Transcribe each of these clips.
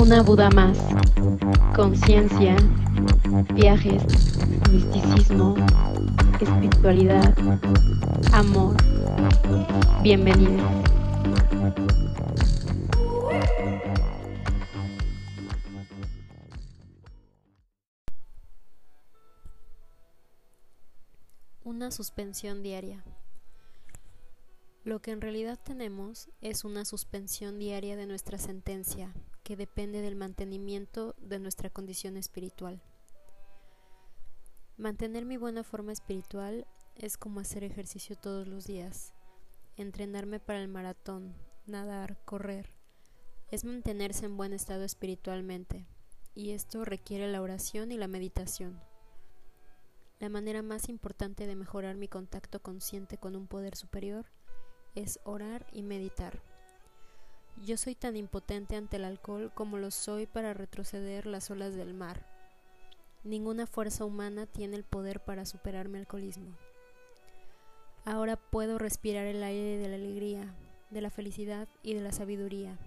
Una Buda más. Conciencia, viajes, misticismo, espiritualidad, amor. Bienvenido. Una suspensión diaria. Lo que en realidad tenemos es una suspensión diaria de nuestra sentencia, que depende del mantenimiento de nuestra condición espiritual. Mantener mi buena forma espiritual es como hacer ejercicio todos los días, entrenarme para el maratón, nadar, correr. Es mantenerse en buen estado espiritualmente, y esto requiere la oración y la meditación. La manera más importante de mejorar mi contacto consciente con un poder superior es orar y meditar. Yo soy tan impotente ante el alcohol como lo soy para retroceder las olas del mar. Ninguna fuerza humana tiene el poder para superar mi alcoholismo. Ahora puedo respirar el aire de la alegría, de la felicidad y de la sabiduría.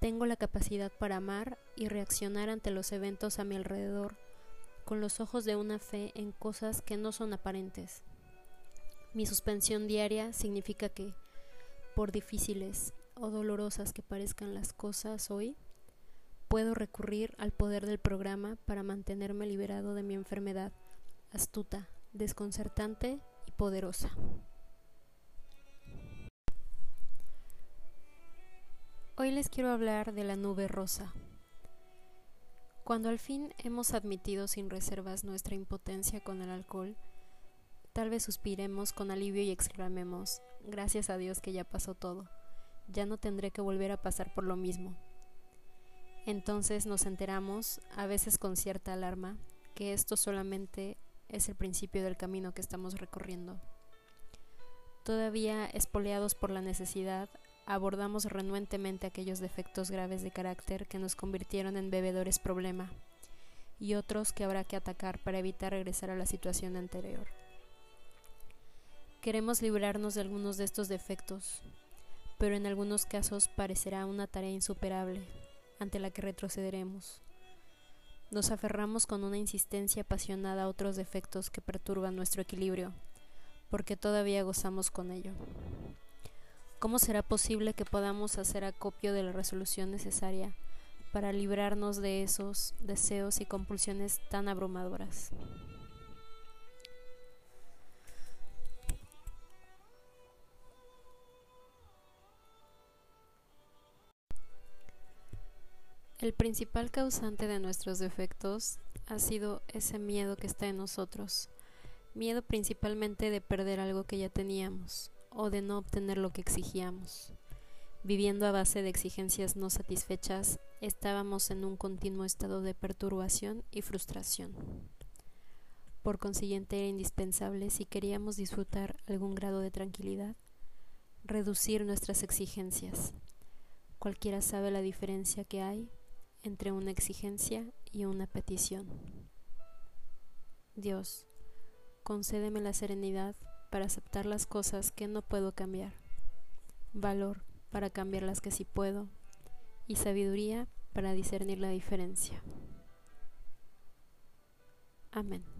Tengo la capacidad para amar y reaccionar ante los eventos a mi alrededor con los ojos de una fe en cosas que no son aparentes. Mi suspensión diaria significa que, por difíciles o dolorosas que parezcan las cosas hoy, puedo recurrir al poder del programa para mantenerme liberado de mi enfermedad, astuta, desconcertante y poderosa. Hoy les quiero hablar de la nube rosa. Cuando al fin hemos admitido sin reservas nuestra impotencia con el alcohol, Tal vez suspiremos con alivio y exclamemos, gracias a Dios que ya pasó todo, ya no tendré que volver a pasar por lo mismo. Entonces nos enteramos, a veces con cierta alarma, que esto solamente es el principio del camino que estamos recorriendo. Todavía espoleados por la necesidad, abordamos renuentemente aquellos defectos graves de carácter que nos convirtieron en bebedores problema y otros que habrá que atacar para evitar regresar a la situación anterior. Queremos librarnos de algunos de estos defectos, pero en algunos casos parecerá una tarea insuperable, ante la que retrocederemos. Nos aferramos con una insistencia apasionada a otros defectos que perturban nuestro equilibrio, porque todavía gozamos con ello. ¿Cómo será posible que podamos hacer acopio de la resolución necesaria para librarnos de esos deseos y compulsiones tan abrumadoras? El principal causante de nuestros defectos ha sido ese miedo que está en nosotros, miedo principalmente de perder algo que ya teníamos o de no obtener lo que exigíamos. Viviendo a base de exigencias no satisfechas, estábamos en un continuo estado de perturbación y frustración. Por consiguiente era indispensable, si queríamos disfrutar algún grado de tranquilidad, reducir nuestras exigencias. Cualquiera sabe la diferencia que hay entre una exigencia y una petición. Dios, concédeme la serenidad para aceptar las cosas que no puedo cambiar, valor para cambiar las que sí puedo y sabiduría para discernir la diferencia. Amén.